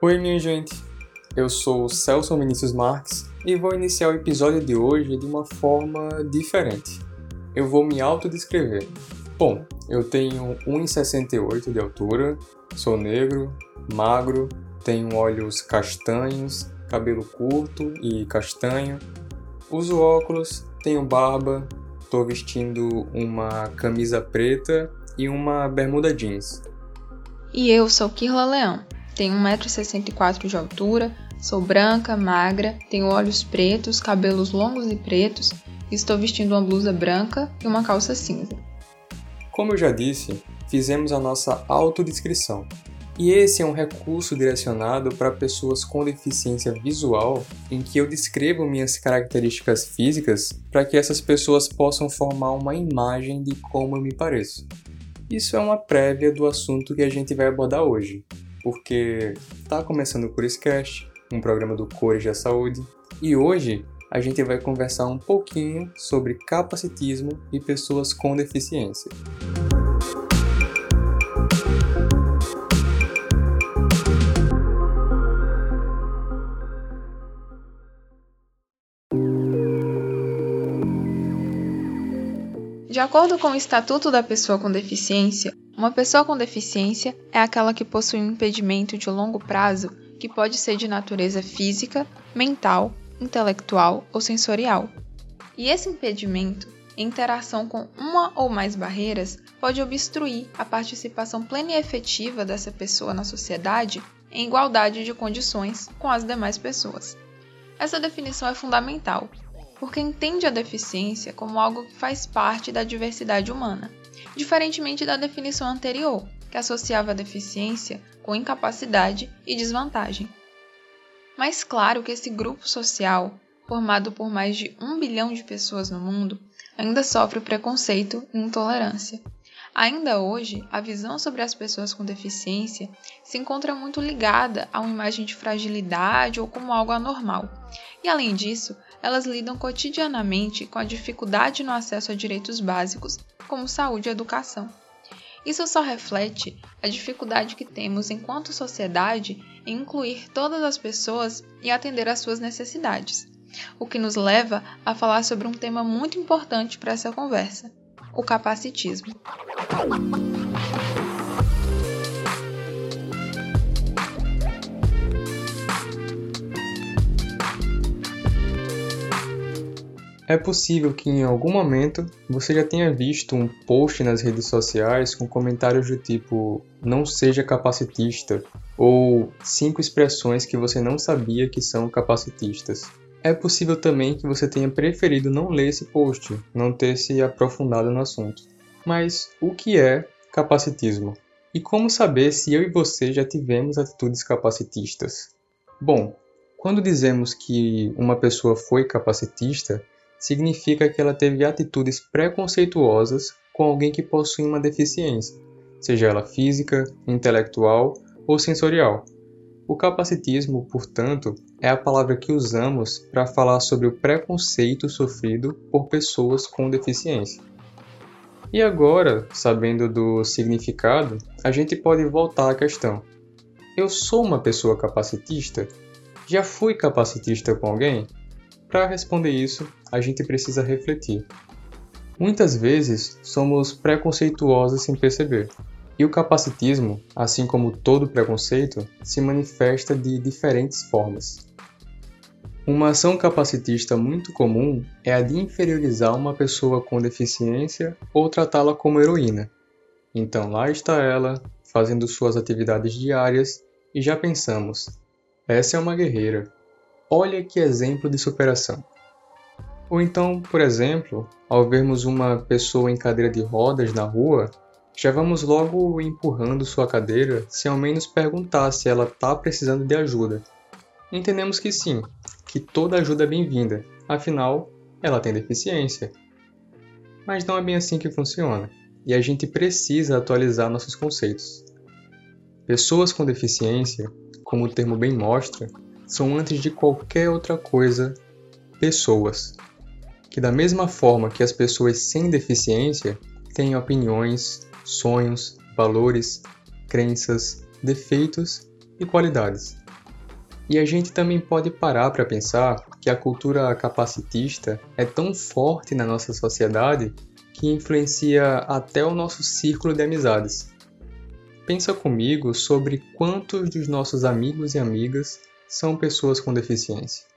Oi, minha gente. Eu sou Celso Vinícius Marques e vou iniciar o episódio de hoje de uma forma diferente. Eu vou me autodescrever. Bom, eu tenho 1,68 de altura, sou negro, magro, tenho olhos castanhos, cabelo curto e castanho, uso óculos, tenho barba, estou vestindo uma camisa preta e uma bermuda jeans. E eu sou Kirla Leão, tenho 1,64m de altura, sou branca, magra, tenho olhos pretos, cabelos longos e pretos, estou vestindo uma blusa branca e uma calça cinza. Como eu já disse, fizemos a nossa autodescrição. E esse é um recurso direcionado para pessoas com deficiência visual, em que eu descrevo minhas características físicas para que essas pessoas possam formar uma imagem de como eu me pareço. Isso é uma prévia do assunto que a gente vai abordar hoje, porque está começando o Curiscast, um programa do Cores da Saúde, e hoje a gente vai conversar um pouquinho sobre capacitismo e pessoas com deficiência. De acordo com o Estatuto da Pessoa com Deficiência, uma pessoa com deficiência é aquela que possui um impedimento de longo prazo que pode ser de natureza física, mental, intelectual ou sensorial. E esse impedimento, em interação com uma ou mais barreiras, pode obstruir a participação plena e efetiva dessa pessoa na sociedade em igualdade de condições com as demais pessoas. Essa definição é fundamental, porque entende a deficiência como algo que faz parte da diversidade humana, diferentemente da definição anterior, que associava deficiência com incapacidade e desvantagem. Mas claro que esse grupo social, formado por mais de um bilhão de pessoas no mundo, ainda sofre preconceito e intolerância. Ainda hoje, a visão sobre as pessoas com deficiência se encontra muito ligada a uma imagem de fragilidade ou como algo anormal. E além disso, elas lidam cotidianamente com a dificuldade no acesso a direitos básicos, como saúde e educação. Isso só reflete a dificuldade que temos enquanto sociedade em incluir todas as pessoas e atender às suas necessidades, o que nos leva a falar sobre um tema muito importante para essa conversa: o capacitismo. É possível que em algum momento você já tenha visto um post nas redes sociais com comentários do tipo não seja capacitista ou cinco expressões que você não sabia que são capacitistas. É possível também que você tenha preferido não ler esse post, não ter se aprofundado no assunto. Mas o que é capacitismo? E como saber se eu e você já tivemos atitudes capacitistas? Bom, quando dizemos que uma pessoa foi capacitista, significa que ela teve atitudes preconceituosas com alguém que possui uma deficiência, seja ela física, intelectual ou sensorial. O capacitismo, portanto, é a palavra que usamos para falar sobre o preconceito sofrido por pessoas com deficiência. E agora, sabendo do significado, a gente pode voltar à questão. Eu sou uma pessoa capacitista? Já fui capacitista com alguém? Para responder isso, a gente precisa refletir. Muitas vezes somos preconceituosos sem perceber, e o capacitismo, assim como todo preconceito, se manifesta de diferentes formas. Uma ação capacitista muito comum é a de inferiorizar uma pessoa com deficiência ou tratá-la como heroína. Então lá está ela, fazendo suas atividades diárias, e já pensamos: essa é uma guerreira, Olha que exemplo de superação. Ou então, por exemplo, ao vermos uma pessoa em cadeira de rodas na rua, já vamos logo empurrando sua cadeira sem ao menos perguntar se ela está precisando de ajuda. Entendemos que sim, que toda ajuda é bem-vinda, afinal, ela tem deficiência. Mas não é bem assim que funciona, e a gente precisa atualizar nossos conceitos. Pessoas com deficiência, como o termo bem mostra, são antes de qualquer outra coisa pessoas. Que da mesma forma que as pessoas sem deficiência têm opiniões, sonhos, valores, crenças, defeitos e qualidades. E a gente também pode parar para pensar que a cultura capacitista é tão forte na nossa sociedade que influencia até o nosso círculo de amizades. Pensa comigo sobre quantos dos nossos amigos e amigas são pessoas com deficiência.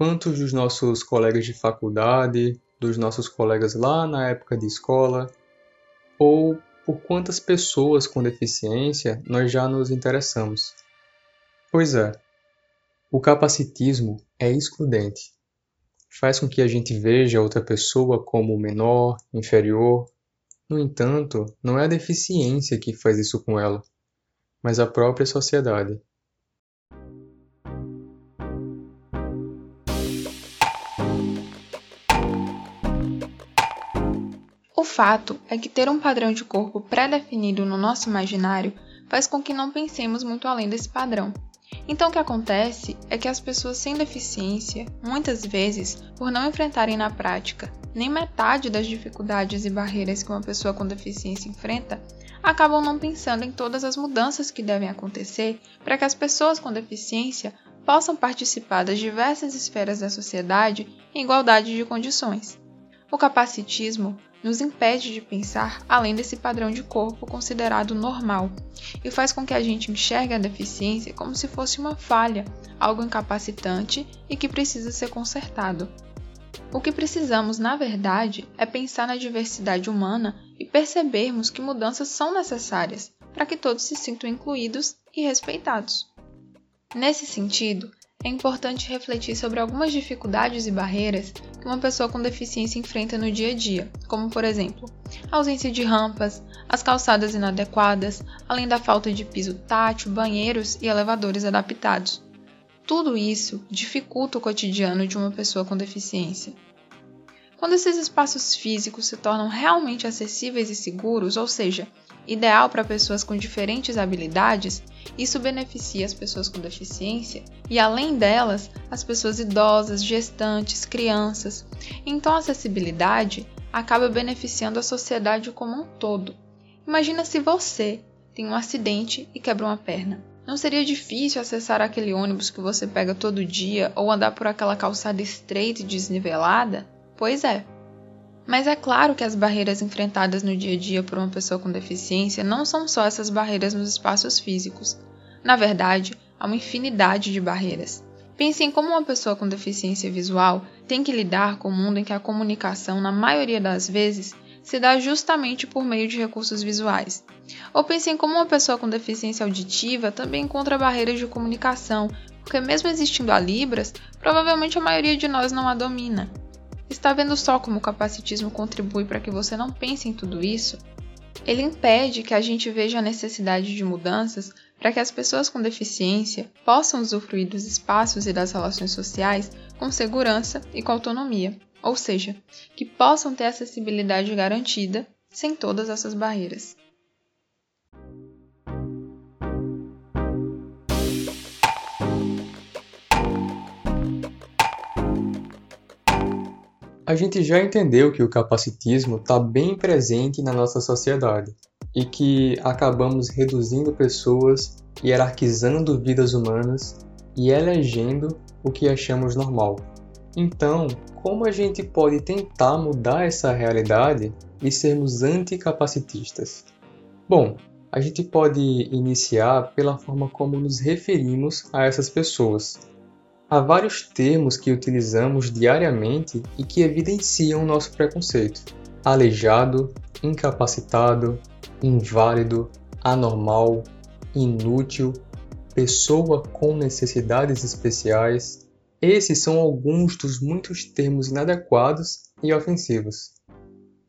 Quantos dos nossos colegas de faculdade, dos nossos colegas lá na época de escola, ou por quantas pessoas com deficiência nós já nos interessamos. Pois é, o capacitismo é excludente. Faz com que a gente veja outra pessoa como menor, inferior. No entanto, não é a deficiência que faz isso com ela, mas a própria sociedade. Fato é que ter um padrão de corpo pré-definido no nosso imaginário faz com que não pensemos muito além desse padrão. Então, o que acontece é que as pessoas sem deficiência, muitas vezes, por não enfrentarem na prática nem metade das dificuldades e barreiras que uma pessoa com deficiência enfrenta, acabam não pensando em todas as mudanças que devem acontecer para que as pessoas com deficiência possam participar das diversas esferas da sociedade em igualdade de condições. O capacitismo nos impede de pensar além desse padrão de corpo considerado normal e faz com que a gente enxergue a deficiência como se fosse uma falha, algo incapacitante e que precisa ser consertado. O que precisamos, na verdade, é pensar na diversidade humana e percebermos que mudanças são necessárias para que todos se sintam incluídos e respeitados. Nesse sentido, é importante refletir sobre algumas dificuldades e barreiras que uma pessoa com deficiência enfrenta no dia a dia, como por exemplo, a ausência de rampas, as calçadas inadequadas, além da falta de piso tátil, banheiros e elevadores adaptados. Tudo isso dificulta o cotidiano de uma pessoa com deficiência. Quando esses espaços físicos se tornam realmente acessíveis e seguros, ou seja, ideal para pessoas com diferentes habilidades, isso beneficia as pessoas com deficiência e, além delas, as pessoas idosas, gestantes, crianças. Então, a acessibilidade acaba beneficiando a sociedade como um todo. Imagina se você tem um acidente e quebra uma perna. Não seria difícil acessar aquele ônibus que você pega todo dia ou andar por aquela calçada estreita e desnivelada? Pois é. Mas é claro que as barreiras enfrentadas no dia a dia por uma pessoa com deficiência não são só essas barreiras nos espaços físicos. Na verdade, há uma infinidade de barreiras. Pense em como uma pessoa com deficiência visual tem que lidar com o um mundo em que a comunicação, na maioria das vezes, se dá justamente por meio de recursos visuais. Ou pense em como uma pessoa com deficiência auditiva também encontra barreiras de comunicação, porque, mesmo existindo a Libras, provavelmente a maioria de nós não a domina. Está vendo só como o capacitismo contribui para que você não pense em tudo isso? Ele impede que a gente veja a necessidade de mudanças para que as pessoas com deficiência possam usufruir dos espaços e das relações sociais com segurança e com autonomia, ou seja, que possam ter acessibilidade garantida sem todas essas barreiras. A gente já entendeu que o capacitismo está bem presente na nossa sociedade e que acabamos reduzindo pessoas, hierarquizando vidas humanas e elegendo o que achamos normal. Então, como a gente pode tentar mudar essa realidade e sermos anticapacitistas? Bom, a gente pode iniciar pela forma como nos referimos a essas pessoas Há vários termos que utilizamos diariamente e que evidenciam nosso preconceito: aleijado, incapacitado, inválido, anormal, inútil, pessoa com necessidades especiais. Esses são alguns dos muitos termos inadequados e ofensivos.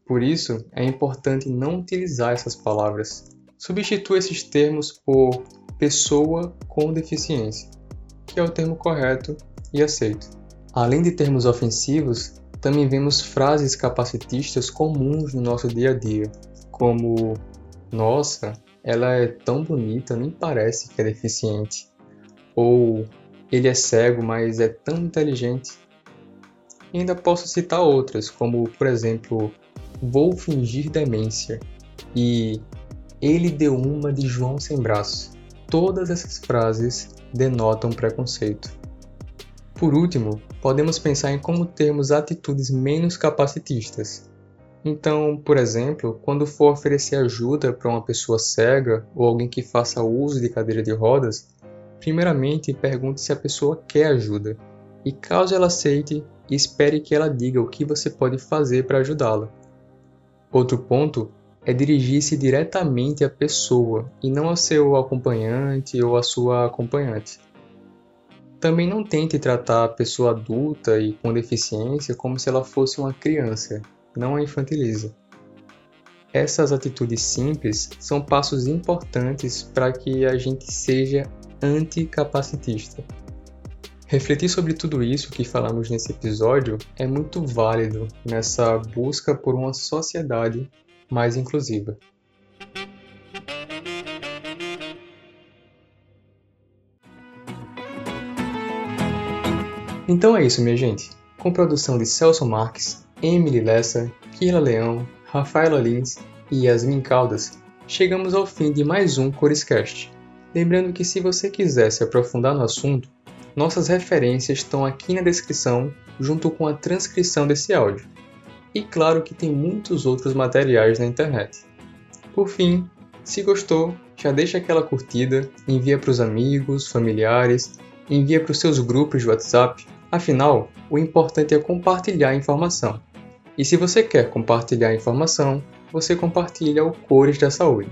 Por isso, é importante não utilizar essas palavras. Substitua esses termos por pessoa com deficiência que é o termo correto e aceito. Além de termos ofensivos, também vemos frases capacitistas comuns no nosso dia a dia, como: Nossa, ela é tão bonita, nem parece que é deficiente. Ou ele é cego, mas é tão inteligente. E ainda posso citar outras, como por exemplo, vou fingir demência e ele deu uma de João sem braço. Todas essas frases denotam preconceito. Por último, podemos pensar em como termos atitudes menos capacitistas. Então, por exemplo, quando for oferecer ajuda para uma pessoa cega ou alguém que faça uso de cadeira de rodas, primeiramente pergunte se a pessoa quer ajuda e, caso ela aceite, espere que ela diga o que você pode fazer para ajudá-la. Outro ponto é dirigir-se diretamente à pessoa e não ao seu acompanhante ou à sua acompanhante. Também não tente tratar a pessoa adulta e com deficiência como se ela fosse uma criança, não a infantilize. Essas atitudes simples são passos importantes para que a gente seja anticapacitista. Refletir sobre tudo isso que falamos nesse episódio é muito válido nessa busca por uma sociedade mais inclusiva. Então é isso, minha gente. Com produção de Celso Marques, Emily Lessa, Kila Leão, Rafaela Lins e Yasmin Caldas, chegamos ao fim de mais um Corescast. Lembrando que se você quiser se aprofundar no assunto, nossas referências estão aqui na descrição, junto com a transcrição desse áudio. E claro que tem muitos outros materiais na internet. Por fim, se gostou, já deixa aquela curtida, envia para os amigos, familiares, envia para os seus grupos de WhatsApp. Afinal, o importante é compartilhar a informação. E se você quer compartilhar a informação, você compartilha o Cores da Saúde.